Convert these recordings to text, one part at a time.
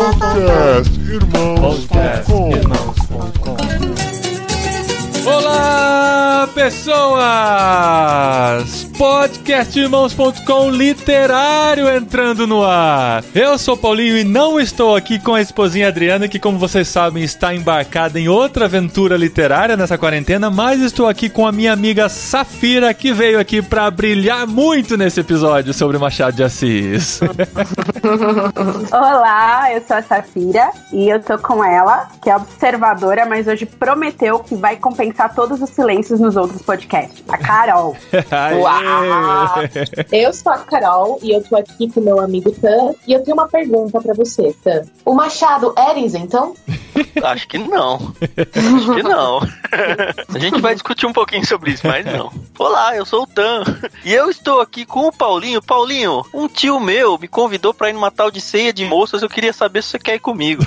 Podcast Irmãos.com Olá, pessoas! Podcastirmãos.com literário entrando no ar. Eu sou Paulinho e não estou aqui com a esposinha Adriana, que, como vocês sabem, está embarcada em outra aventura literária nessa quarentena, mas estou aqui com a minha amiga Safira, que veio aqui para brilhar muito nesse episódio sobre Machado de Assis. Olá, eu sou a Safira e eu tô com ela, que é observadora, mas hoje prometeu que vai compensar todos os silêncios nos outros podcasts. A Carol. Aê! Eu sou a Carol e eu tô aqui com meu amigo Tan. E eu tenho uma pergunta pra você, Tan. O Machado era isentão? Acho que não. Acho que não. A gente vai discutir um pouquinho sobre isso, mas não. Olá, eu sou o Tan. E eu estou aqui com o Paulinho. Paulinho, um tio meu me convidou pra ir numa tal de ceia de moças. Eu queria saber se você quer ir comigo.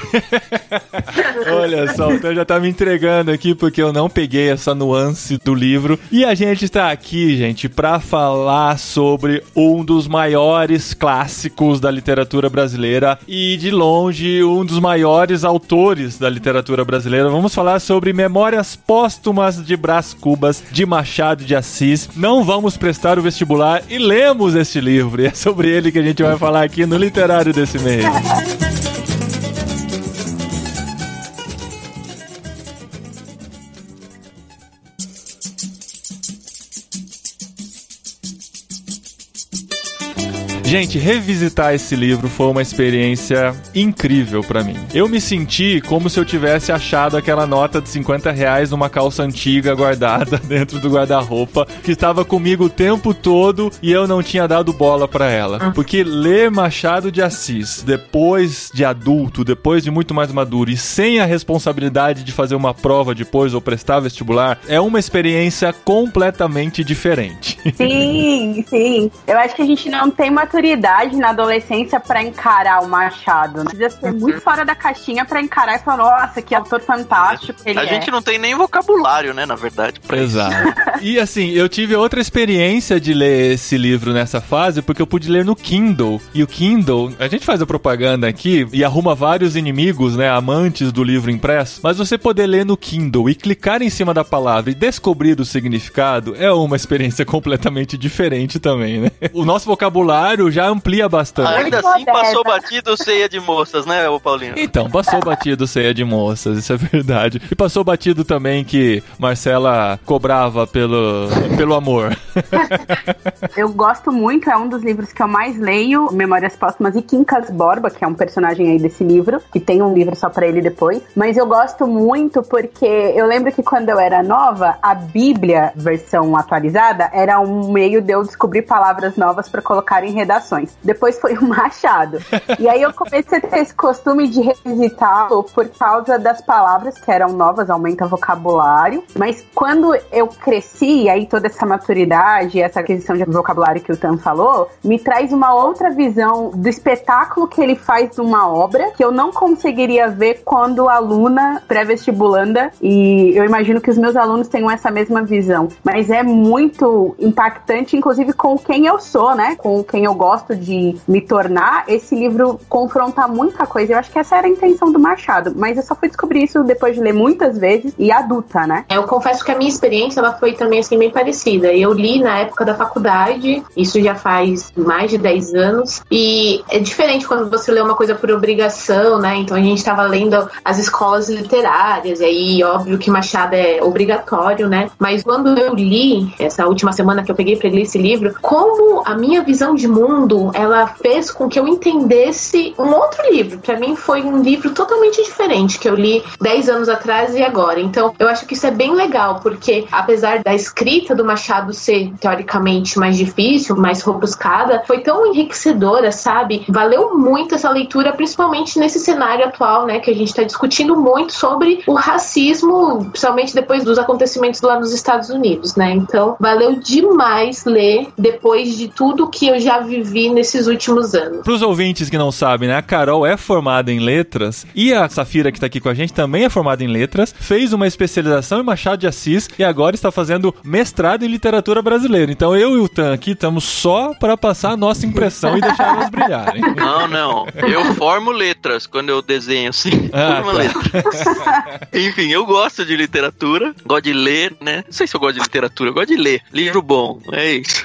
Olha só, o Tan já tá me entregando aqui porque eu não peguei essa nuance do livro. E a gente está aqui, gente, pra falar sobre um dos maiores clássicos da literatura brasileira e, de longe, um dos maiores autores da literatura brasileira. Vamos falar sobre Memórias Póstumas de Brás Cubas, de Machado de Assis. Não vamos prestar o vestibular e lemos este livro. E é sobre ele que a gente vai falar aqui no Literário desse mês. Gente, revisitar esse livro foi uma experiência incrível pra mim. Eu me senti como se eu tivesse achado aquela nota de 50 reais numa calça antiga guardada dentro do guarda-roupa, que estava comigo o tempo todo e eu não tinha dado bola pra ela. Porque ler Machado de Assis depois de adulto, depois de muito mais maduro e sem a responsabilidade de fazer uma prova depois ou prestar vestibular, é uma experiência completamente diferente. Sim, sim. Eu acho que a gente não tem maturidade na adolescência pra encarar o Machado. Né? Precisa ser muito fora da caixinha pra encarar e falar, nossa, que autor fantástico ele a é. gente não tem nem vocabulário, né, na verdade, pra isso. Exato. E assim, eu tive outra experiência de ler esse livro nessa fase, porque eu pude ler no Kindle. E o Kindle, a gente faz a propaganda aqui e arruma vários inimigos, né, amantes do livro impresso, mas você poder ler no Kindle e clicar em cima da palavra e descobrir o significado é uma experiência completamente diferente também, né? O nosso vocabulário já amplia bastante. Ainda assim passou batido ceia de moças, né, ô Paulinho? Então, passou batido ceia de moças, isso é verdade. E passou batido também que Marcela cobrava pelo, pelo amor. Eu gosto muito, é um dos livros que eu mais leio, Memórias Póstumas e Quincas Borba, que é um personagem aí desse livro, que tem um livro só pra ele depois. Mas eu gosto muito porque eu lembro que quando eu era nova, a Bíblia, versão atualizada, era um meio de eu descobrir palavras novas pra colocar em redações. Depois foi o Machado. E aí eu comecei a ter esse costume de revisitá-lo por causa das palavras que eram novas, aumenta vocabulário. Mas quando eu cresci, aí toda essa maturidade, essa aquisição de vocabulário que o Tan falou, me traz uma outra visão do espetáculo que ele faz numa obra que eu não conseguiria ver quando aluna pré-vestibulanda. E eu imagino que os meus alunos tenham essa mesma visão. Mas é muito impactante, inclusive com quem eu sou, né? Com quem eu gosto de me tornar. Esse livro confronta muita coisa. Eu acho que essa era a intenção do Machado. Mas eu só fui descobrir isso depois de ler muitas vezes e adulta, né? Eu confesso que a minha experiência ela foi também assim bem parecida. Eu li na época da faculdade, isso já faz mais de 10 anos, e é diferente quando você lê uma coisa por obrigação, né? Então a gente estava lendo as escolas literárias, e aí óbvio que Machado é obrigatório, né? Mas quando eu li essa última semana que eu peguei para ler esse livro, como a minha visão de mundo, ela fez com que eu entendesse um outro livro. Para mim foi um livro totalmente diferente que eu li 10 anos atrás e agora. Então, eu acho que isso é bem legal, porque apesar da escrita do Machado ser teoricamente mais difícil, mais robuscada, foi tão enriquecedora, sabe? Valeu muito essa leitura, principalmente nesse cenário atual, né, que a gente está discutindo muito sobre o racismo, principalmente depois dos acontecimentos lá nos Estados Unidos, né? Então, valeu demais ler depois de tudo que eu já vivi vivi nesses últimos anos. Para os ouvintes que não sabem, né? A Carol é formada em letras e a Safira, que está aqui com a gente, também é formada em letras, fez uma especialização em Machado de Assis e agora está fazendo mestrado em literatura brasileira. Então eu e o Tan aqui estamos só para passar a nossa impressão e deixar elas brilharem. Não, não. Eu formo letras quando eu desenho assim. Ah, Formo tá. letras. Enfim, eu gosto de literatura, gosto de ler, né? Não sei se eu gosto de literatura, eu gosto de ler. Livro bom, é isso.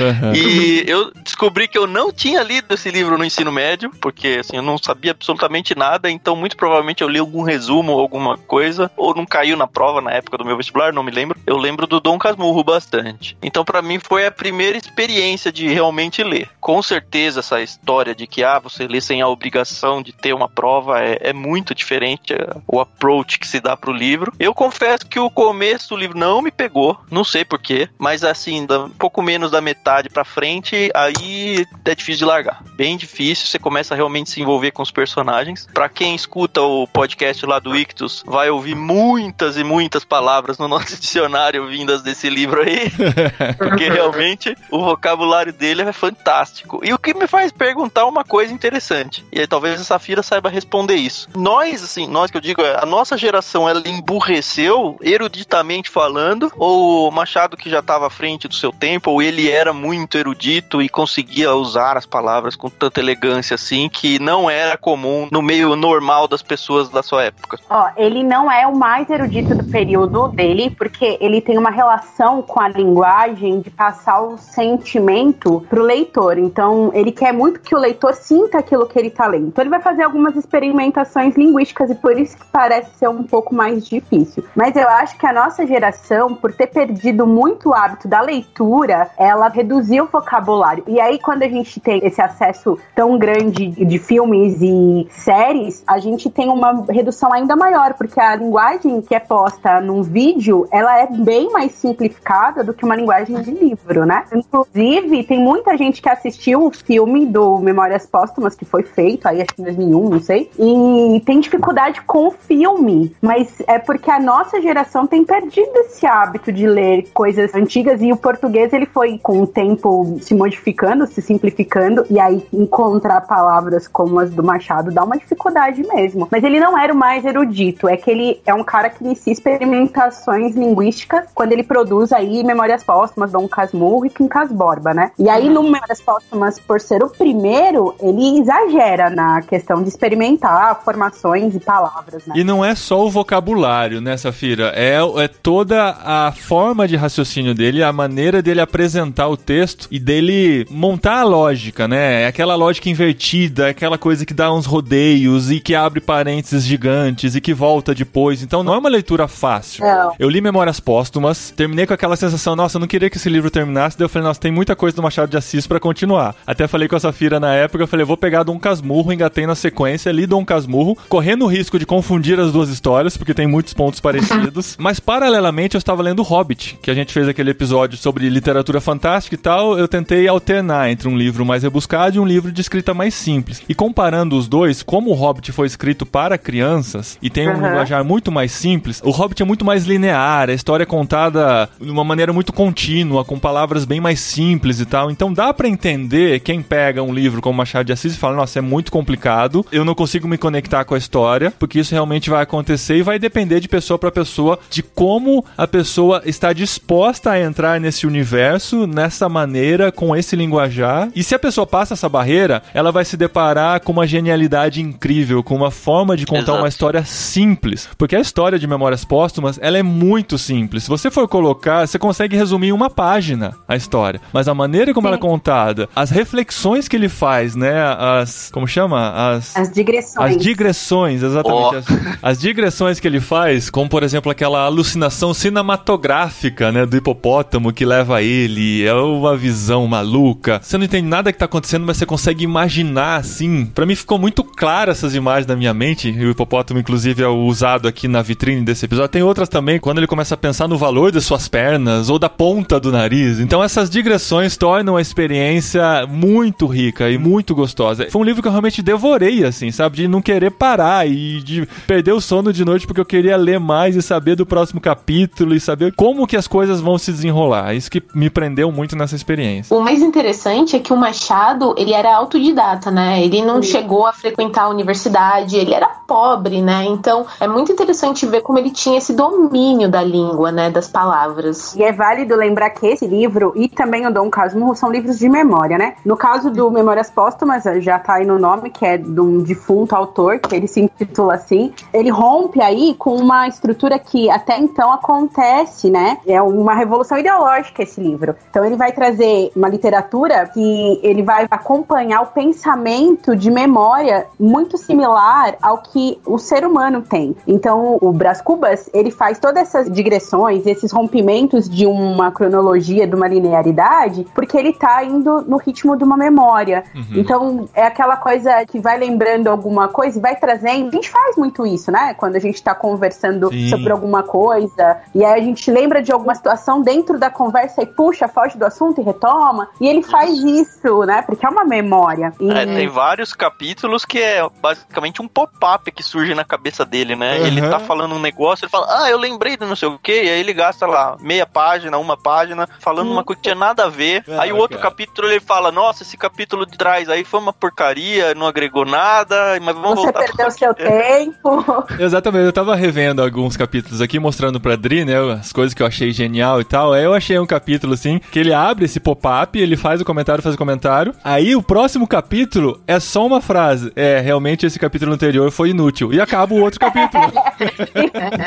Aham. E eu descobri que eu não tinha lido esse livro no ensino médio, porque assim, eu não sabia absolutamente nada, então muito provavelmente eu li algum resumo ou alguma coisa, ou não caiu na prova na época do meu vestibular, não me lembro. Eu lembro do Dom Casmurro bastante. Então pra mim foi a primeira experiência de realmente ler. Com certeza essa história de que ah, você lê sem a obrigação de ter uma prova é, é muito diferente é, o approach que se dá pro livro. Eu confesso que o começo do livro não me pegou, não sei porquê, mas assim, da- um pouco menos da metade pra frente, aí é difícil de largar. Bem difícil, você começa a realmente se envolver com os personagens. Pra quem escuta o podcast lá do Ictus, vai ouvir muitas e muitas palavras no nosso dicionário vindas desse livro aí, porque realmente o vocabulário dele é fantástico. E o que me faz perguntar uma coisa interessante, e aí talvez a Safira saiba responder isso. Nós, assim, nós que eu digo, é, a nossa geração, ela emburreceu, eruditamente falando, ou o Machado que já estava à frente do seu tempo, ou ele era muito erudito e conseguia usar as palavras com tanta elegância assim, que não era comum no meio normal das pessoas da sua época. Ó, ele não é o mais erudito do período dele, porque ele tem uma relação com a linguagem de passar o sentimento pro leitor. Então, ele quer muito que o leitor sinta aquilo que ele tá lendo. Então, ele vai fazer algumas experimentações linguísticas e por isso que parece ser um pouco mais difícil. Mas eu acho que a nossa geração, por ter perdido muito o hábito da leitura, ela reduziu o vocabulário. E aí, quando a gente tem esse acesso tão grande de filmes e séries, a gente tem uma redução ainda maior, porque a linguagem que é posta num vídeo, ela é bem mais simplificada do que uma linguagem de livro, né? Inclusive, tem muita gente que assistiu o filme do Memórias Póstumas, que foi feito aí, acho que em 2001, não sei, e tem dificuldade com o filme, mas é porque a nossa geração tem perdido esse hábito de ler coisas antigas e o português ele foi com o tempo se modificando, se simplificando e aí encontrar palavras como as do Machado dá uma dificuldade mesmo. Mas ele não era o mais erudito, é que ele é um cara que inicia experimentações linguísticas quando ele produz aí Memórias Póstumas, Dom Casmurro e Quincas Borba, né? E aí no Memórias Póstumas, por ser o primeiro, ele exagera na questão de experimentar formações e palavras, né? E não é só o vocabulário, né, Safira? É, é toda a forma de raciocínio dele, a maneira dele apresentar o texto e dele montar a lógica, né? É aquela lógica invertida, é aquela coisa que dá uns rodeios e que abre parênteses gigantes e que volta depois. Então não é uma leitura fácil. Não. Eu li Memórias Póstumas, terminei com aquela sensação, nossa, eu não queria que esse livro terminasse, daí eu falei, nossa, tem muita coisa do Machado de Assis pra continuar. Até falei com a Safira na época, eu falei, vou pegar Dom Casmurro, engatei na sequência, li Dom Casmurro, correndo o risco de confundir as duas histórias, porque tem muitos pontos parecidos. Mas paralelamente eu estava lendo Hobbit, que a gente fez aquele episódio sobre literatura fantástica e tal, eu tentei alternar entre um livro mais rebuscado e um livro de escrita mais simples. E comparando os dois, como o Hobbit foi escrito para crianças e tem um Aham. linguajar muito mais simples, o Hobbit é muito mais linear, a história é contada de uma maneira muito contínua, com palavras bem mais simples e tal. Então dá pra entender quem pega um livro como Machado de Assis e fala, nossa, é muito complicado, eu não consigo me conectar com a história, porque isso realmente vai acontecer e vai depender de pessoa pra pessoa, de como a pessoa está disposta a entrar nesse universo, nessa maneira, com esse linguajar. E se a pessoa passa essa barreira, ela vai se deparar com uma genialidade incrível, com uma forma de contar Exato. uma história simples. Porque a história de Memórias Póstumas, ela é muito simples. Se você for colocar, você consegue resumir em uma página a história. Mas a maneira como Sim. ela é contada, as reflexões que ele faz, né? As. Como chama? As. As digressões. As digressões, exatamente. Ó. As, as digressões que ele faz, como por exemplo aquela alucinação cinematográfica, né, do hipopótamo que leva ele, é uma visão maluca. Você não entende nada que tá acontecendo, mas você consegue imaginar assim. Pra mim ficou muito claro essas imagens na minha mente. E o hipopótamo inclusive é usado aqui na vitrine desse episódio. Tem outras também quando ele começa a pensar no valor das suas pernas ou da ponta do nariz. Então essas digressões tornam a experiência muito rica e muito gostosa. Foi um livro que eu realmente devorei assim, sabe, de não querer parar e de perder o sono de noite porque eu queria ler mais e saber do próximo capítulo e saber como que as coisas vão se desenrolar. Isso que me prendeu muito nessa experiência. O mais interessante é que o Machado, ele era autodidata, né? Ele não Sim. chegou a frequentar a universidade, ele era pobre, né? Então, é muito interessante ver como ele tinha esse domínio da língua, né, das palavras. E é válido lembrar que esse livro e também o Dom Casmurro são livros de memória, né? No caso do Memórias Póstumas, já tá aí no nome, que é de um defunto autor, que ele se intitula assim. Ele rompe aí com uma estrutura que até então acontece, né? É uma revolução ideológica esse livro. Então ele vai trazer uma literatura que ele vai acompanhar o pensamento de memória muito similar ao que o ser humano tem. Então o Brás Cubas, ele faz todas essas digressões, esses rompimentos de uma cronologia, de uma linearidade, porque ele tá indo no ritmo de uma memória. Então é aquela coisa que vai lembrando alguma coisa e vai trazendo. A gente faz muito isso, né? Quando a gente tá conversando Sim. sobre alguma coisa, e aí a gente lembra de alguma situação dentro da conversa e puxa, foge do assunto e retoma. E ele faz isso, né? Porque é uma memória. E- É, tem vários capítulos que é basicamente um pop-up que surge na cabeça dele, né? Uhum. Ele tá falando um negócio, ele fala, ah, eu lembrei de não sei o que, e aí ele gasta lá meia página, uma página, falando uma coisa que tinha nada a ver. Ah, aí o outro cara. capítulo ele fala, nossa, esse capítulo de trás aí foi uma porcaria, não agregou nada, mas vamos Você voltar pro perdeu seu tempo. Exatamente, eu tava revendo alguns capítulos aqui, mostrando pra Dri, né, as coisas que eu achei genial e tal. Aí eu achei um capítulo, assim, que ele abre esse pop-up, ele faz o comentário, faz o comentário. Aí o próximo capítulo é só uma frase. É, realmente esse capítulo anterior foi inútil. E acaba o outro capítulo.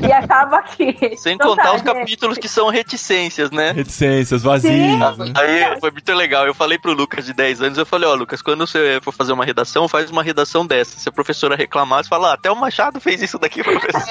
e acaba aqui. Sem Então contar tá, os gente. capítulos que são reticências, né? Reticências, vazios. Sim. né? Aí foi muito legal. Eu falei pro Lucas de 10 anos, eu falei, ó, Lucas, quando você for fazer uma redação, faz uma redação dessa. Se a professora reclamar, você fala, ah, até o Machado fez isso daqui, professor.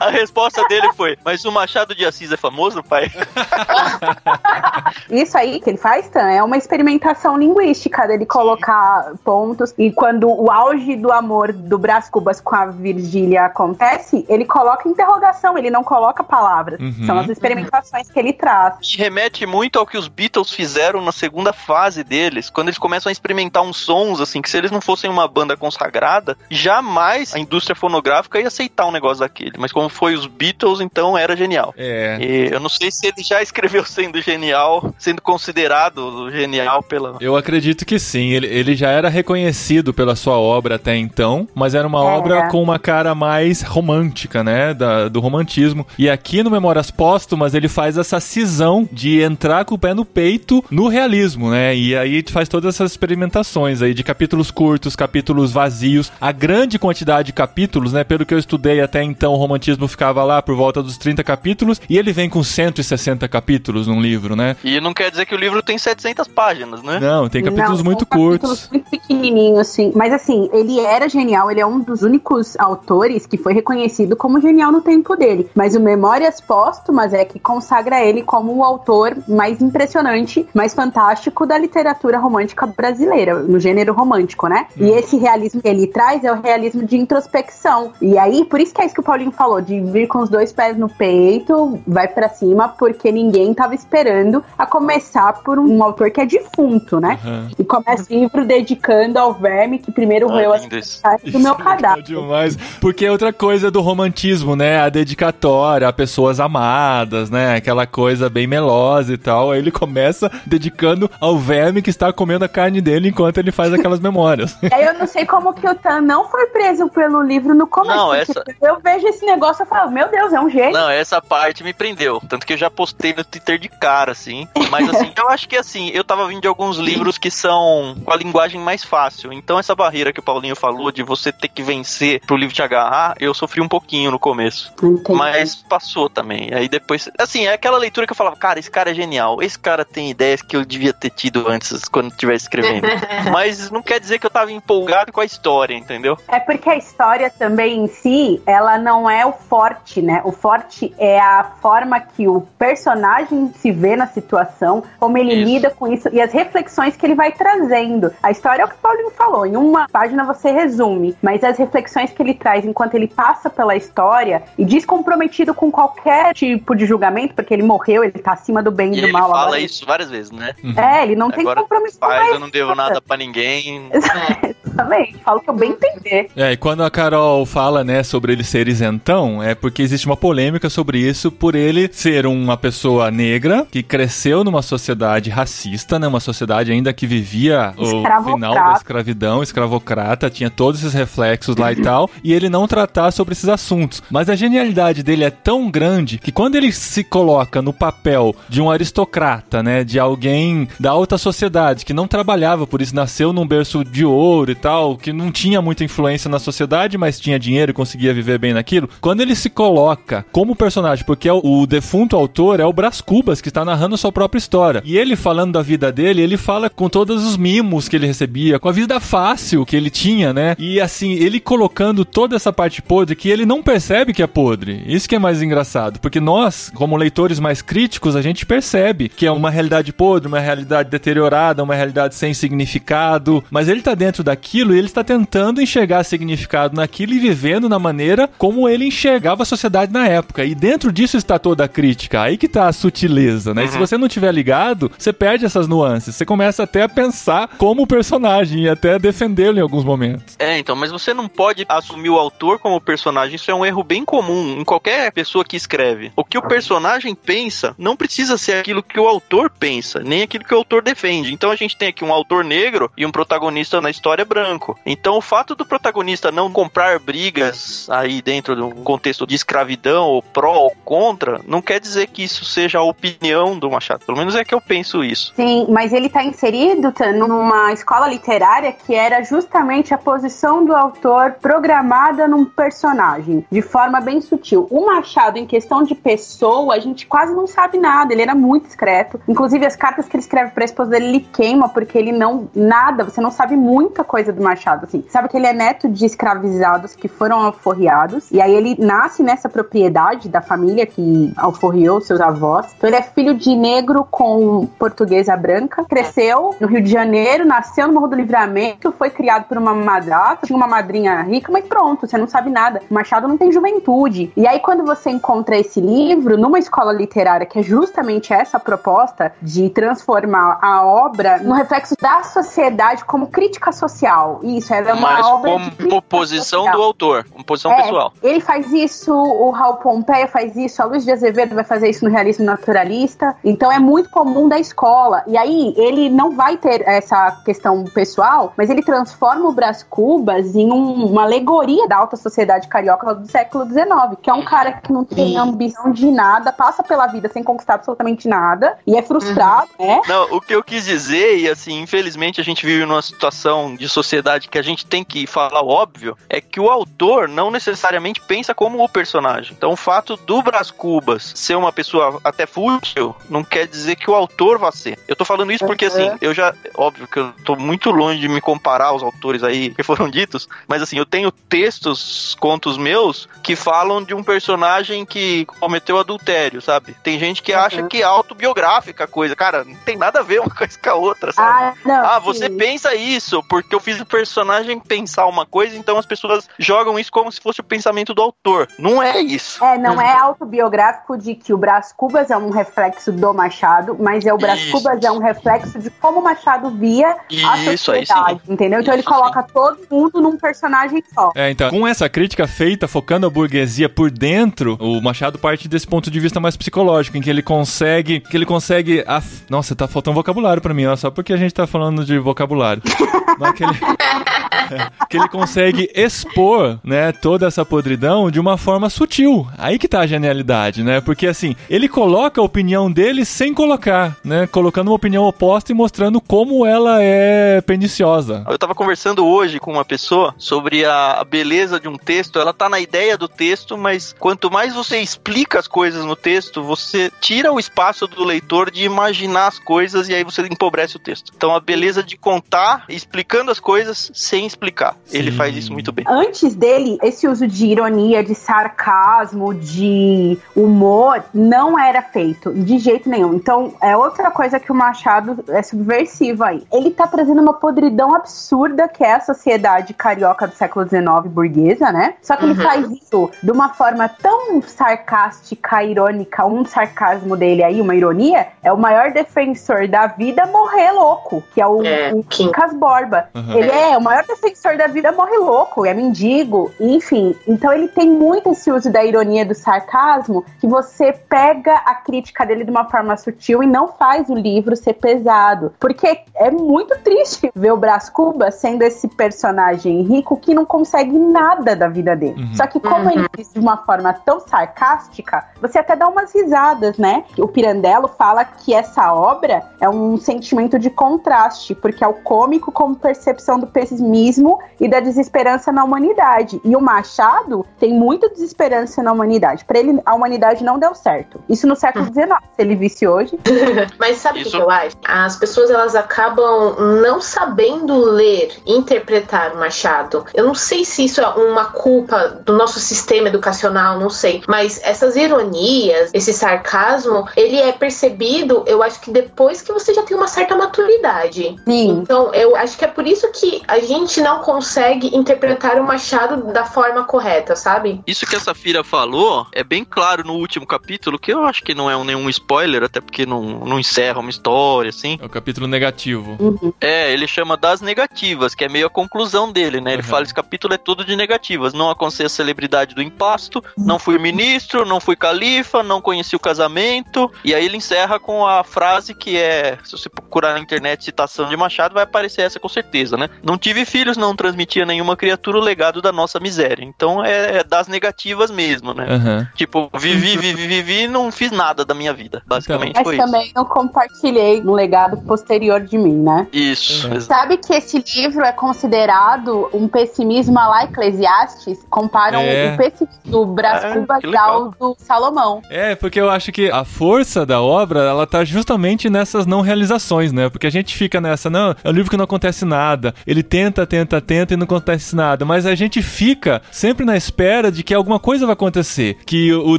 a resposta dele foi, mas o Machado de Assis é famoso, pai? Isso aí que ele faz, É uma experimentação linguística dele colocar pontos. E quando o auge do amor do Brás Cubas com a Virgília acontece, ele coloca interrogação, ele não coloca palavras. Uhum. São as experimentações que ele traz. E remete muito ao que os Beatles fizeram na segunda fase deles, quando eles começam a experimentar uns sons, assim, que se eles não fossem uma banda consagrada, jamais a indústria fonográfica ia aceitar um negócio daquele. Mas como foi os Beatles, então era genial. É. E eu não sei se ele já escreveu sendo genial, sendo considerado genial pela. Eu acredito que sim. Ele, ele já era reconhecido pela sua obra até então, mas era uma É. obra com uma cara mais romântica, né? Da- do romantismo. E aqui no Memórias Póstumas ele faz essa cisão de entrar com o pé no peito no realismo, né? E aí faz todas essas experimentações aí de capítulos curtos, capítulos vazios, a grande quantidade de capítulos, né? Pelo que eu estudei até então, o romantismo ficava lá por volta dos 30 capítulos e ele vem com 160 capítulos num livro, né? E não quer dizer que o livro tem 700 páginas, né? Não, tem capítulos Não, muito são curtos. Capítulos muito pequenininhos, assim. Mas assim, ele era genial, ele é um dos únicos autores que foi reconhecido como genial no tempo dele. Mas o Memórias Póstumas é que consagra ele como o autor mais impressionante, mais fantástico da literatura romântica brasileira, no gênero romântico, né? E esse realismo que ele traz é o realismo de introspecção. E aí, por isso que é isso que o Paulinho falou, de vir com os dois pés no peito, vai pra cima, porque ninguém tava esperando a começar por um autor que é defunto, né? Aham. E começa o livro dedicando ao verme que primeiro Ah, roeu as do meu é cadáver. demais. Porque é outra coisa do romantismo, né? A dedicatória a pessoas amadas, né? Aquela coisa bem melosa e tal. Aí ele começa dedicando ao verme que está comendo a carne dele enquanto ele faz aquelas memórias. E aí eu não sei como que o Tan não foi preso pelo livro no começo. Não, essa- Eu vejo esse negócio e falo, meu Deus, é um gênio. Não, essa parte me prendeu. Tanto que eu já postei no Twitter de cara, assim. Mas assim, eu acho que assim, eu tava vindo de alguns livros que são com a linguagem mais fácil. Então essa barreira que o Paulinho falou de você ter que vencer pro livro te agarrar, eu sofri um pouquinho no começo. Entendi. Mas passou também. Aí depois. Assim, é aquela leitura que eu falava, cara, esse cara é genial. Esse cara tem ideias que eu devia ter tido antes, quando estivesse escrevendo. Mas não quer dizer que eu tava empolgado com a história, entendeu? É porque a história também em si, ela não é o forte, né? O forte é a forma que o personagem se vê na situação, como ele Isso. lida com isso e as reflexões que ele vai trazendo. A história é o que o Paulinho falou, em uma página você resume, mas as reflexões que ele traz enquanto ele passa pela história e descomprometido com qualquer tipo de julgamento, porque ele morreu, ele tá acima do bem e E do ele mal fala agora. isso várias vezes, né? É, ele não tem Agora, compromisso com mais eu não devo nada pra ninguém. Exatamente. Fala o que eu bem entender. É, e quando a Carol fala, né, sobre ele ser isentão, é porque existe uma polêmica sobre isso por ele ser uma pessoa negra que cresceu numa sociedade racista, né, uma sociedade ainda que vivia o final da escravidão, escravocrata, tinha todos esses reflexos lá e tal, e ele não tratar sobre esses assuntos. Mas a genialidade dele é tão grande que quando ele se coloca no papel de um aristocrata, né, de alguém da alta sociedade que não trabalhava, por isso nasceu num berço de ouro e tal, que não tinha muita influência na sociedade, mas tinha dinheiro e conseguia viver bem naquilo. Quando ele se coloca como personagem, porque é o, o defunto autor é o Brás Cubas que está narrando a sua própria história. E ele falando da vida dele, ele fala com todos os mimos que ele recebia, com a vida fácil que ele tinha, né? E assim, ele colocando toda essa parte podre que ele não percebe que é podre. Isso que é mais engraçado, porque nós, como leitores mais críticos, a gente percebe que é uma realidade podre, uma realidade deteriorada, uma realidade sem significado, mas ele tá dentro daquilo e ele está tentando enxergar significado naquilo e vivendo na maneira como ele enxergava a sociedade na época. E dentro disso está toda a crítica. Aí que tá a sutileza, né? E se uhum. você não tiver ligado, você perde essas nuances. Você começa até a pensar como o personagem e até defendê-lo em alguns momentos. É, então, mas você não pode assumir o autor como personagem. Isso é um erro bem comum em qualquer pessoa que escreve. O que o personagem pensa não precisa ser aquilo que o autor pensa, nem aquilo que o autor defende. Então a gente tem aqui um autor negro e um protagonista na história branco. Então o fato do protagonista não comprar brigas aí dentro de um contexto de escravidão, ou pró ou contra, não quer dizer que isso seja a opinião do Machado. Pelo menos é que eu penso isso. Sim, mas ele está inserido numa escola literária que era justamente a posição do autor programada num personagem, de forma bem sutil. O Machado, em questão de pessoa, a gente quase não sabe nada. Ele era muito discreto. Inclusive, as cartas que ele escreve pra esposa dele, ele queima, porque ele não. Nada, você não sabe muita coisa do Machado, assim. Sabe que ele é neto de escravizados que foram alforriados. E aí ele nasce nessa propriedade da família que alforriou seus avós. Então ele é filho de negro com portuguesa branca. Cresceu no Rio de Janeiro, nasceu no Morro do Livramento, foi criado por uma madrasta, tinha uma madrinha rica, mas pronto, você não sabe nada. O Machado não tem juventude. E aí, quando você encontra esse livro numa escola literária, que é justamente essa proposta de transformar a obra no reflexo da sociedade como crítica social. Isso, ela é uma Mas obra. Como posição do autor, como posição é, pessoal. Ele faz isso, o Raul Pompeia faz isso, a Luiz de Azevedo vai fazer isso no realismo naturalista. Então é muito comum da escola. E aí ele não vai ter essa questão pessoal, mas ele transforma o Brás Cubas em um, uma alegoria da alta sociedade carioca do século XIX, que é um cara que não tem ambição de nada, passa pela vida sem conquistar absolutamente nada e é frustrado, uhum. né? Não, o que eu quis dizer, e assim, infelizmente a gente vive numa situação de sociedade que a gente tem que falar o óbvio, é que o autor não necessariamente pensa como o personagem. Então o fato do Brás Cubas ser uma pessoa até fútil não quer dizer que o autor ser. Eu tô falando isso porque, assim, eu já. Óbvio que eu tô muito longe de me comparar aos autores aí que foram ditos, mas, assim, eu tenho textos, contos meus, que falam de um personagem que cometeu adultério, sabe? Tem gente que uhum. acha que é autobiográfica a coisa. Cara, não tem nada a ver uma coisa com a outra, sabe? Ah, não, ah você sim. pensa isso, porque eu fiz o personagem pensar uma coisa, então as pessoas jogam isso como se fosse o pensamento do autor. Não é isso. É, não é autobiográfico de que o Brás Cubas é um reflexo do Machado, mas é o Brás isso. Cubas é um reflexo de como o Machado via a sociedade, entendeu? Então isso, ele coloca sim. todo mundo num personagem só. É, então, com essa crítica feita, focando a burguesia por dentro, o Machado parte desse ponto de vista mais psicológico, em que ele consegue, que ele consegue, af... nossa, tá faltando vocabulário para mim, ó, só porque a gente tá falando de vocabulário. Mas que ele, é, que ele consegue expor, né, toda essa podridão de uma forma sutil. Aí que tá a genialidade, né? Porque assim, ele coloca a opinião dele sem colocar, né? Colocando uma opinião oposta e mostrando como ela é perniciosa. Eu tava conversando hoje com uma pessoa sobre a beleza de um texto. Ela tá na ideia do texto, mas quanto mais você explica as coisas no texto, você tira o espaço do leitor de imaginar as coisas e aí você empobrece o texto. Então a beleza de contar, explicando as coisas sem explicar. Sim. Ele faz isso muito bem. Antes dele, esse uso de ironia, de sarcasmo, de humor, não era feito de jeito nenhum. Então, é outra coisa que o Machado é subversivo aí. Ele tá trazendo uma podridão absurda que é a sociedade carioca do século XIX burguesa, né? Só que uhum. ele faz isso de uma forma tão sarcástica, irônica, um sarcasmo dele aí, uma ironia, é o maior defensor da vida morrer louco, que é o, é, o Quincas Borba. Uhum. Ele é o maior defensor da vida morre louco, é mendigo, enfim. Então ele tem muito esse uso da ironia do sarcasmo que você pega a crítica dele de uma forma sutil e não faz o livro ser pesado. Porque é muito triste ver o Brás Cuba sendo esse personagem rico que não consegue nada da vida dele. Uhum. Só que como Uhum. ele diz de uma forma tão sarcástica, você até dá umas risadas, né? O Pirandello fala que essa obra é um sentimento de contraste, porque é o cômico como percepção do pessimismo e da desesperança na humanidade. E o Machado tem muita desesperança na humanidade. Para ele, a humanidade não deu certo. Isso no século XIX. Se ele visse hoje, Mas sabe o que Isso- que eu acho? As pessoas elas acabam não sabendo ler, interpretar o Machado. Eu não sei se isso é uma culpa do nosso sistema educacional, não sei. Mas essas ironias, esse sarcasmo, ele é percebido, eu acho que depois que você já tem uma certa maturidade. sim. Então, eu acho que é por isso que a gente não consegue interpretar o Machado da forma correta, sabe? Isso que a Safira falou é bem claro no último capítulo, que eu acho que não é um- nenhum spoiler, até porque não, não encerra uma história, assim. É o capítulo negativo. Uhum. É, ele chama das negativas, que é meio a conclusão dele, né? Ele Uhum. fala esse capítulo é tudo de negativas. Não alcancei a celebridade do impasto, não fui ministro, não fui califa, não conheci o casamento. E aí ele encerra com a frase que é, se você procurar na internet citação de Machado, vai aparecer essa com certeza, né? Não tive filhos, não transmitia nenhuma criatura o legado da nossa miséria. Então é, é das negativas mesmo, né? Aham. Tipo, vivi, vivi, vivi e não fiz nada da minha vida. Basicamente Mas foi isso. também não compartilhei um legado posterior de mim, né? Isso, Uhum. Sabe que esse livro é considerado um pessimismo à lá Eclesiastes? Comparam É. o pessimismo do Brás É, Cubas ao do Salomão. É, porque eu acho que a força da obra, ela tá justamente nessas não realizações, né? Porque a gente fica nessa, não, é um livro que não acontece nada. Ele tenta, tenta, tenta e não acontece nada. Mas a gente fica sempre na espera de que alguma coisa vai acontecer. Que o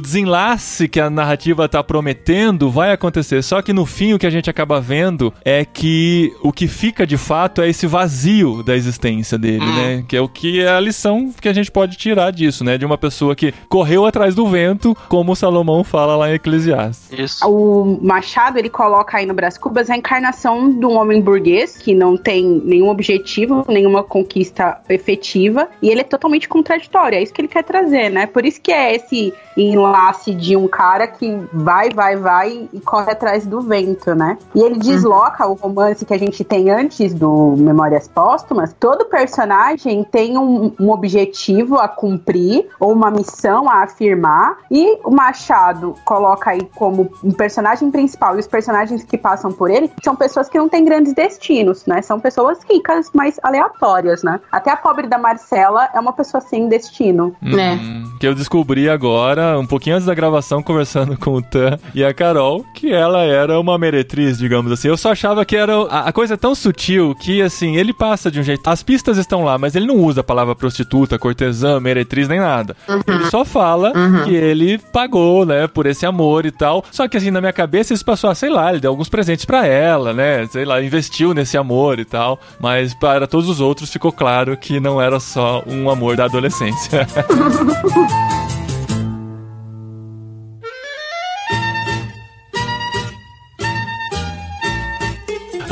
desenlace que a narrativa tá prometendo vai acontecer. Só que no fim, o que a gente acaba vendo é que o que fica de fato é esse vazio da existência dele, Hum. né? Que é o que é a lição que a gente pode tirar disso, né? De uma pessoa que correu atrás do vento, como Salomão fala lá em Eclesiastes. Isso. O Machado, ele coloca aí no Brás Cubas a encarnação de um homem burguês que não tem nenhum objetivo, nenhuma conquista efetiva, e ele é totalmente contraditório, é isso que ele quer trazer, né? Por isso que é esse enlace de um cara que vai, vai, vai e corre atrás do vento, né? E ele desloca o romance que a gente tem antes do Memórias Póstumas. Todo personagem tem um, um objetivo a cumprir ou uma missão a afirmar, e o Machado coloca aí como um personagem principal e os personagens que passam por ele são pessoas que não têm grandes destinos, né? São pessoas ricas, mas aleatórias, né? Até a pobre da Marcela é uma pessoa sem destino. Né? Que eu descobri agora, um pouquinho antes da gravação, conversando com o Tan e a Carol, que ela era uma meretriz, digamos assim. Eu só achava que era. A, a coisa é tão sutil que, assim, ele passa de um jeito. As pistas estão lá, mas ele não usa a palavra prostituta, cortesã, meretriz, nem nada. Ele só fala que ele pagou, né, por esse amor e tal. Só que, assim, na minha cabeça, isso passou a, sei lá, ele deu alguns presentes pra ela, né, sei lá, investiu nesse amor e tal. Mas para todos os outros ficou claro que não era só um amor da adolescência.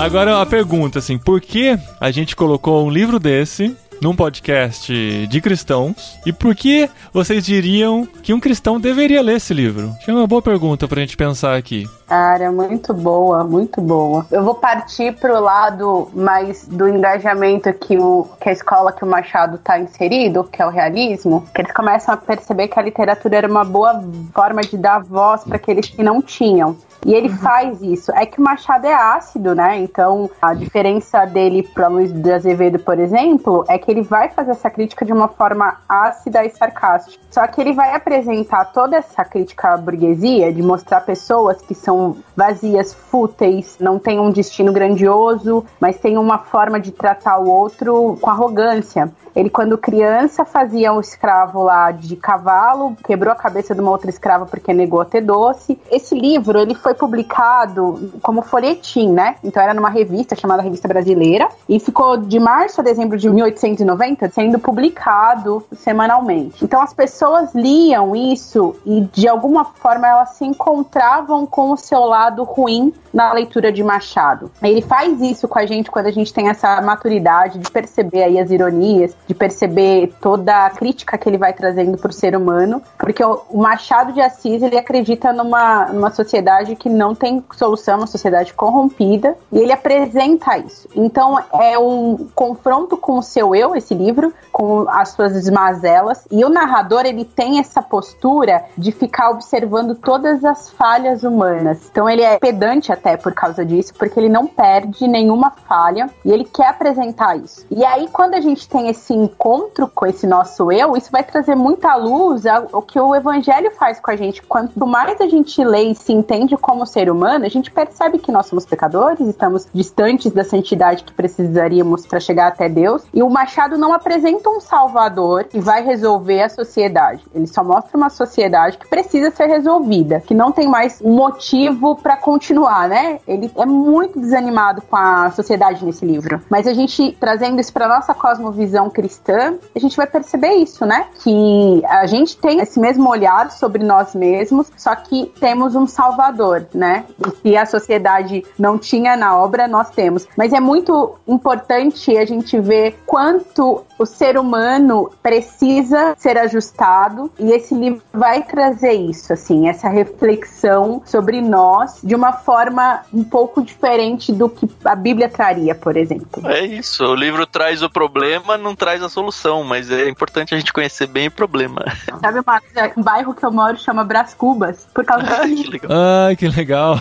Agora a pergunta, assim, por que a gente colocou um livro desse num podcast de cristãos e por que vocês diriam que um cristão deveria ler esse livro? Acho que é uma boa pergunta pra gente pensar aqui. Cara, muito boa, muito boa. Eu vou partir pro lado mais do engajamento que, o, que a escola que o Machado tá inserido, que é o realismo, que eles começam a perceber que a literatura era uma boa forma de dar voz para aqueles que não tinham. E ele faz isso. É que o Machado é ácido, né? Então, a diferença dele para Luiz de Azevedo, por exemplo, é que ele vai fazer essa crítica de uma forma ácida e sarcástica. Só que ele vai apresentar toda essa crítica à burguesia, de mostrar pessoas que são vazias, fúteis, não têm um destino grandioso, mas têm uma forma de tratar o outro com arrogância. Ele, quando criança, fazia um escravo lá de cavalo, quebrou a cabeça de uma outra escrava porque negou a ter doce. Esse livro, ele foi foi publicado como folhetim, né? Então era numa revista chamada Revista Brasileira e ficou de março a dezembro de 1890 sendo publicado semanalmente. Então as pessoas liam isso e de alguma forma elas se encontravam com o seu lado ruim na leitura de Machado. Ele faz isso com a gente quando a gente tem essa maturidade de perceber aí as ironias, de perceber toda a crítica que ele vai trazendo para o ser humano, porque o Machado de Assis ele acredita numa, numa sociedade que não tem solução, uma sociedade corrompida, e ele apresenta isso. Então é um confronto com o seu eu, esse livro, com as suas mazelas, e o narrador ele tem essa postura de ficar observando todas as falhas humanas. Então ele é pedante até por causa disso, porque ele não perde nenhuma falha e ele quer apresentar isso. E aí quando a gente tem esse encontro com esse nosso eu, isso vai trazer muita luz ao que o evangelho faz com a gente. Quanto mais a gente lê e se entende como ser humano, a gente percebe que nós somos pecadores, estamos distantes da santidade que precisaríamos para chegar até Deus. E o Machado não apresenta um salvador que vai resolver a sociedade. Ele só mostra uma sociedade que precisa ser resolvida, que não tem mais motivo para continuar, né? Ele é muito desanimado com a sociedade nesse livro. Mas a gente trazendo isso para nossa cosmovisão cristã, a gente vai perceber isso, né? Que a gente tem esse mesmo olhar sobre nós mesmos, só que temos um salvador, né? O que a sociedade não tinha na obra, nós temos. Mas é muito importante a gente ver quanto o ser humano precisa ser ajustado e esse livro vai trazer isso, assim, essa reflexão sobre nós de uma forma um pouco diferente do que a Bíblia traria, por exemplo. É isso, o livro traz o problema, não traz a solução, mas é importante a gente conhecer bem o problema. Sabe, Marcos, é, um bairro que eu moro chama Brás Cubas, por causa desse que legal. Ai, que legal.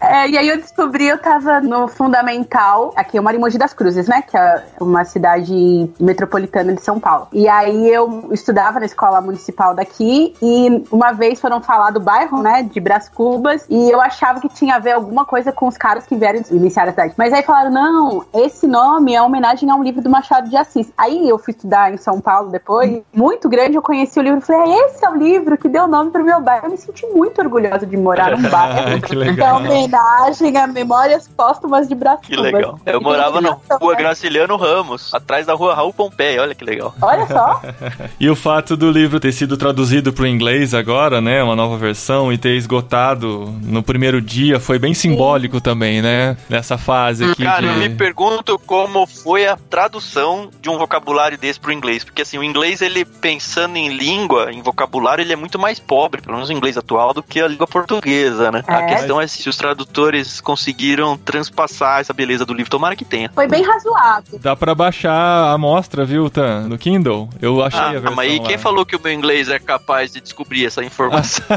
É, e aí eu descobri, eu tava no Fundamental, aqui eu moro em Mogi das Cruzes, né? Que é uma cidade metropolitana de São Paulo. E aí eu estudava na escola municipal daqui e uma vez foram falar do bairro, né? De Brás Cubas, e eu achava que tinha a ver alguma coisa com os caras que vieram iniciar a cidade. Mas aí falaram, não, esse nome é homenagem a um livro do Machado de Assis. Aí eu fui estudar em São Paulo depois, muito grande, eu conheci o livro e falei, é, esse é o livro que deu nome pro meu bairro. Eu me senti muito orgulhosa de morar num bairro. Que É legal. homenagem a memórias póstumas de Brás Que legal. Eu E morava na tem rua né? Graciliano Ramos, atrás da rua Raul Pompeia, olha que legal. Olha só. E o fato do livro ter sido traduzido para o inglês agora, né? Uma nova versão e ter esgotado no primeiro dia foi bem simbólico também, né? Nessa fase aqui. Cara, de... eu me pergunto como foi a tradução de um vocabulário desse pro inglês. Porque assim, o inglês, ele pensando em língua, em vocabulário, ele é muito mais pobre, pelo menos o inglês atual, do que a língua portuguesa, né? A É. questão é se os tradutores conseguiram transpassar essa beleza do livro. Tomara que tenha. Foi bem razoável. Dá pra baixar a amostra, viu, Tan? No Kindle. Eu achei Ah, a versão mas aí lá. quem falou que o meu inglês é capaz de descobrir essa informação?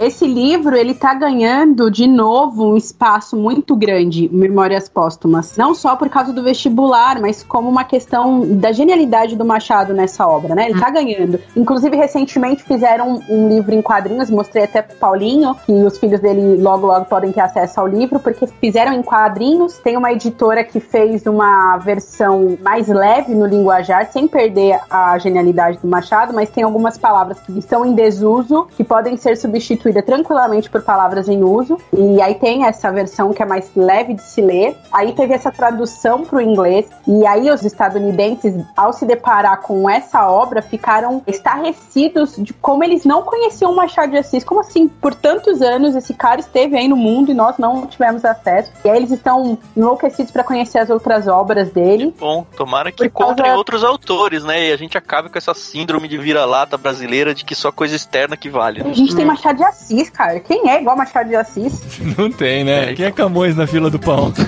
Esse livro, ele tá ganhando de novo um espaço muito grande, Memórias Póstumas. Não só por causa do vestibular, mas como uma questão da genialidade do Machado nessa obra, né? Ele tá ganhando. Inclusive, recentemente fizeram um, um livro em quadrinhos, mostrei até pro Paulinho, que os filhos dele logo, logo podem ter acesso ao livro, porque fizeram em quadrinhos. Tem uma editora que fez uma versão mais leve no linguajar, sem perder a genialidade do Machado, mas tem algumas palavras que estão em desuso, que podem ser substituídas tranquilamente por palavras em uso. E aí tem essa versão que é mais leve de se ler. Aí teve essa tradução para o inglês. E aí os estadunidenses, ao se deparar com essa obra, ficaram estarrecidos de como eles não conheciam o Machado de Assis. Como assim? Por tantos anos esse cara esteve aí no mundo e nós não tivemos acesso. E aí eles estão enlouquecidos para conhecer as outras obras dele. Bom, tomara que Por causa- encontrem outros autores, né? E a gente acabe com essa síndrome de vira-lata brasileira de que só coisa externa que vale. né? A gente tem Machado de Assis, cara. Quem é igual Machado de Assis? Não tem, né? É, Quem é Camões na fila do pão?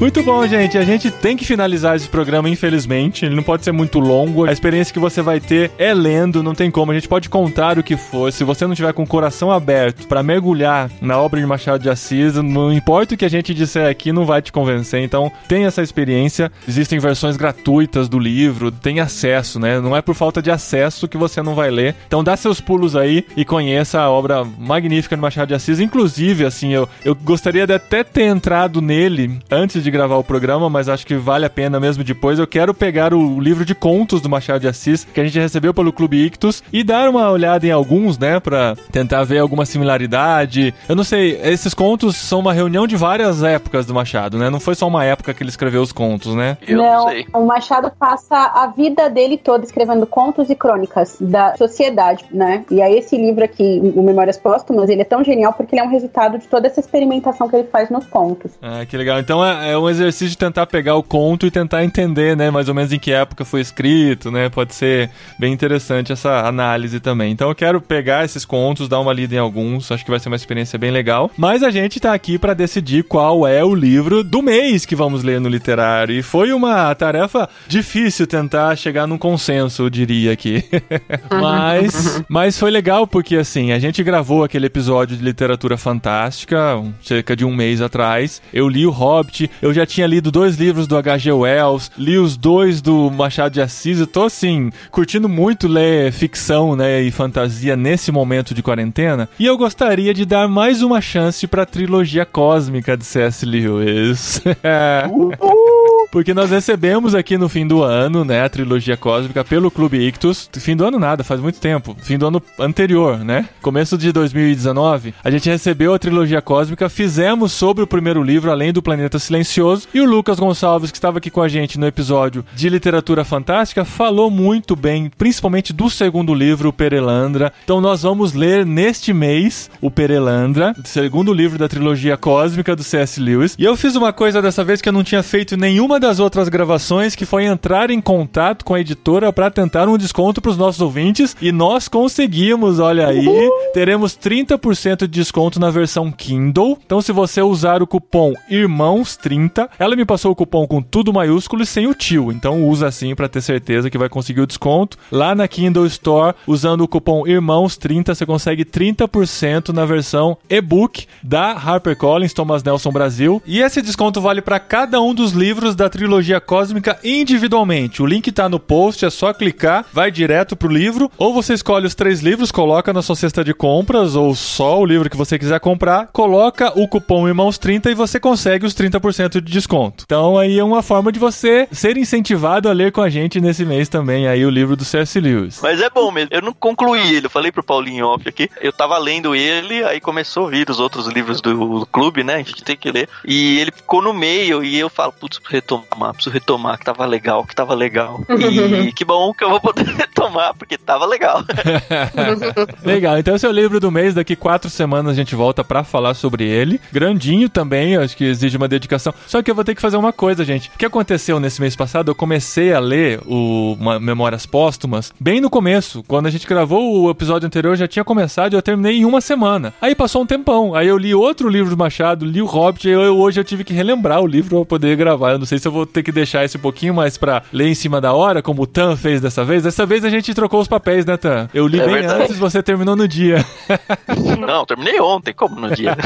Muito bom, gente. A gente tem que finalizar esse programa, infelizmente. Ele não pode ser muito longo. A experiência que você vai ter é lendo, não tem como. A gente pode contar o que for. Se você não tiver com o coração aberto para mergulhar na obra de Machado de Assis, não importa o que a gente disser aqui, não vai te convencer. Então, tem essa experiência. Existem versões gratuitas do livro, tem acesso, né? Não é por falta de acesso que você não vai ler. Então, dá seus pulos aí e conheça a obra magnífica de Machado de Assis. Inclusive, assim, eu, eu gostaria de até ter entrado nele antes de gravar o programa, mas acho que vale a pena mesmo depois. Eu quero pegar o livro de contos do Machado de Assis que a gente recebeu pelo Clube Ictus e dar uma olhada em alguns, né, para tentar ver alguma similaridade. Eu não sei, esses contos são uma reunião de várias épocas do Machado, né? Não foi só uma época que ele escreveu os contos, né? Eu não, não sei. o Machado passa a vida dele toda escrevendo contos e crônicas da sociedade, né? E aí esse livro aqui, o Memórias Póstumas, ele é tão genial porque ele é um resultado de toda essa experimentação que ele faz nos contos. Ah, que legal. Então é, é um exercício de tentar pegar o conto e tentar entender, né, mais ou menos em que época foi escrito, né? Pode ser bem interessante essa análise também. Então eu quero pegar esses contos, dar uma lida em alguns, acho que vai ser uma experiência bem legal. Mas a gente tá aqui para decidir qual é o livro do mês que vamos ler no literário. E foi uma tarefa difícil tentar chegar num consenso, eu diria aqui. mas, mas foi legal porque assim, a gente gravou aquele episódio de literatura fantástica, cerca de um mês atrás. Eu li o Hobbit, eu já tinha lido dois livros do H.G. Wells, li os dois do Machado de Assis. Eu tô assim, curtindo muito ler ficção, né, e fantasia nesse momento de quarentena. E eu gostaria de dar mais uma chance pra trilogia cósmica de C.S. Lewis. Porque nós recebemos aqui no fim do ano, né, a trilogia cósmica pelo Clube Ictus. Fim do ano nada, faz muito tempo. Fim do ano anterior, né? Começo de 2019, a gente recebeu a trilogia cósmica, fizemos sobre o primeiro livro, Além do Planeta Silencioso, e o Lucas Gonçalves, que estava aqui com a gente no episódio de literatura fantástica, falou muito bem, principalmente do segundo livro, o Perelandra. Então nós vamos ler neste mês o Perelandra, segundo livro da trilogia cósmica do C.S. Lewis. E eu fiz uma coisa dessa vez que eu não tinha feito nenhuma das outras gravações, que foi entrar em contato com a editora para tentar um desconto para os nossos ouvintes. E nós conseguimos, olha aí. Teremos 30% de desconto na versão Kindle. Então, se você usar o cupom IRMãos30, ela me passou o cupom com tudo maiúsculo e sem o tio. Então, usa assim para ter certeza que vai conseguir o desconto. Lá na Kindle Store, usando o cupom IRMãos30, você consegue 30% na versão e-book da HarperCollins Thomas Nelson Brasil. E esse desconto vale para cada um dos livros da trilogia cósmica individualmente. O link tá no post, é só clicar, vai direto pro livro, ou você escolhe os três livros, coloca na sua cesta de compras, ou só o livro que você quiser comprar, coloca o cupom IRMãos30 e você consegue os 30% de desconto. Então aí é uma forma de você ser incentivado a ler com a gente nesse mês também aí o livro do C.S. Lewis. Mas é bom mesmo. Eu não concluí ele. Eu falei pro Paulinho aqui. Eu tava lendo ele, aí começou a vir os outros livros do clube, né? A gente tem que ler. E ele ficou no meio e eu falo, putz, preciso retomar, preciso retomar, que tava legal, que tava legal. E que bom que eu vou poder retomar, porque tava legal. Legal, então esse é o livro do mês. Daqui quatro semanas a gente volta pra falar sobre ele. Grandinho também, acho que exige uma dedicação. Só que eu vou ter que fazer uma coisa, gente. O que aconteceu nesse mês passado? Eu comecei a ler o Memórias Póstumas bem no começo. Quando a gente gravou o episódio anterior, já tinha começado e eu terminei em uma semana. Aí passou um tempão. Aí eu li outro livro do Machado, li o Hobbit. E eu, hoje eu tive que relembrar o livro pra poder gravar. Eu não sei se eu vou ter que deixar esse um pouquinho mais pra ler em cima da hora, como o Tan fez dessa vez. Dessa vez a gente trocou os papéis, né, Tan? Eu li É bem verdade. antes, você terminou no dia. não, terminei ontem, como no dia.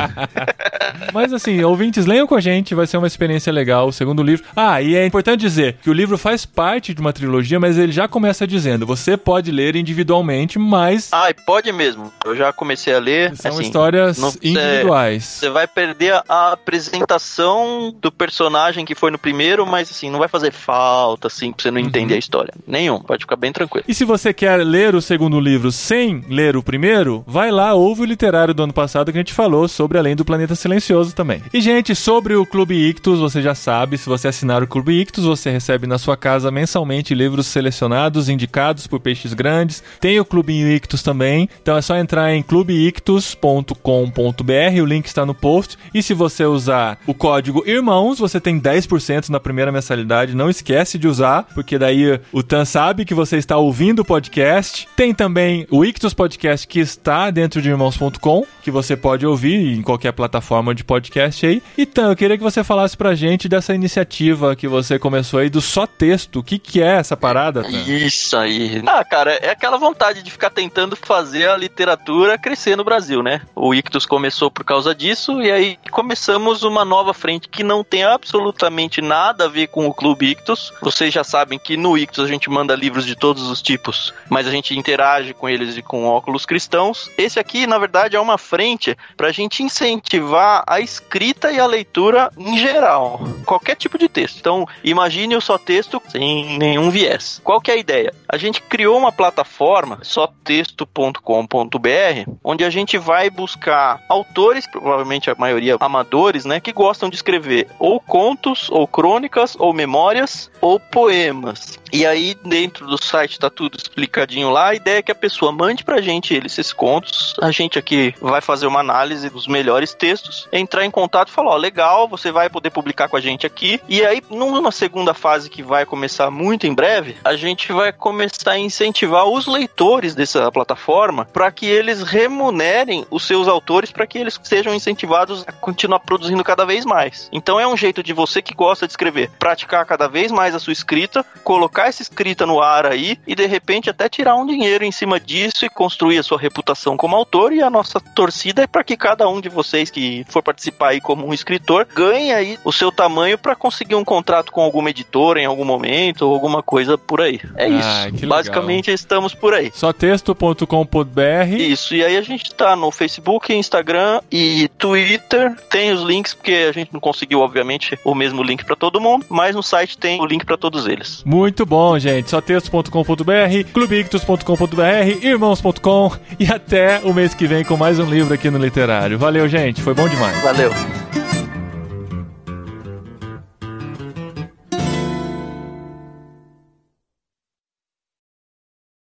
Mas assim, ouvintes, leiam com a gente, vai ser uma experiência legal, o segundo livro. Ah, e é importante dizer que o livro faz parte de uma trilogia, mas ele já começa dizendo, você pode ler individualmente, mas Ai, pode mesmo. Eu já comecei a ler. são assim, histórias não- individuais. Você vai perder a apresentação do personagem que foi no primeiro, mas assim, não vai fazer falta, assim, pra você não entender a história. Nenhum, pode ficar bem tranquilo. E se você quer ler o segundo livro sem ler o primeiro, vai lá, ouve o literário do ano passado que a gente falou sobre Além do Planeta Silencioso também. E, gente, sobre o Clube Ictus, você já sabe, se você assinar o Clube Ictus, você recebe na sua casa mensalmente livros selecionados, indicados por peixes grandes. Tem o Clubinho Ictus também, então é só entrar em clubeictus.com.br, o link está no post. E se você usar o código IRMãos, você tem 10% na primeira mensalidade. Não esquece de usar, porque daí o Tan sabe que você está ouvindo o podcast. Tem também o Ictus Podcast que está dentro de irmãos.com, que você pode ouvir em qualquer plataforma de podcast aí. E Tan, eu queria que você falasse pra gente dessa iniciativa que você começou aí do só texto. O que, que é essa parada, Tan? Isso aí. Ah, cara, é aquela vontade de ficar tentando fazer a literatura crescer no Brasil, né? O Ictus começou por causa disso e aí começamos uma nova frente que não tem absolutamente nada a ver com o Clube Ictus. Vocês já sabem que no Ictus a gente manda livros de todos os tipos, mas a gente interage com eles e com óculos cristãos. Esse aqui, na verdade, verdade, é uma frente para a gente incentivar a escrita e a leitura em geral. Qualquer tipo de texto. Então, imagine o só texto sem nenhum viés. Qual que é a ideia? A gente criou uma plataforma, sótexto.com.br, onde a gente vai buscar autores, provavelmente a maioria amadores, né, que gostam de escrever ou contos, ou crônicas, ou memórias, ou poemas. E aí, dentro do site tá tudo explicadinho lá. A ideia é que a pessoa mande pra gente esses contos. A gente aqui vai fazer uma análise dos melhores textos, entrar em contato e falar: ó, legal, você vai poder publicar com a gente aqui. E aí, numa segunda fase que vai começar muito em breve, a gente vai começar a incentivar os leitores dessa plataforma para que eles remunerem os seus autores para que eles sejam incentivados a continuar produzindo cada vez mais. Então é um jeito de você que gosta de escrever, praticar cada vez mais a sua escrita, colocar essa escrita no ar aí e de repente até tirar um dinheiro em cima disso e construir a sua reputação como autor. E a nossa torcida é para que cada um de vocês que for participar aí como um escritor ganhe aí o seu tamanho para conseguir um contrato com alguma editora em algum momento ou alguma coisa por aí. É Ah, isso. Basicamente estamos por aí. Só texto.com.br. Isso, e aí a gente tá no Facebook, Instagram e Twitter. Tem os links, porque a gente não conseguiu, obviamente, o mesmo link para todo mundo, mas no site tem o link para todos eles. Muito bom, gente. Só texto.com.br, clubictus.com.br, irmãos.com e até o mês que vem com mais um livro aqui no Literário. Valeu, gente. Foi bom demais. Valeu.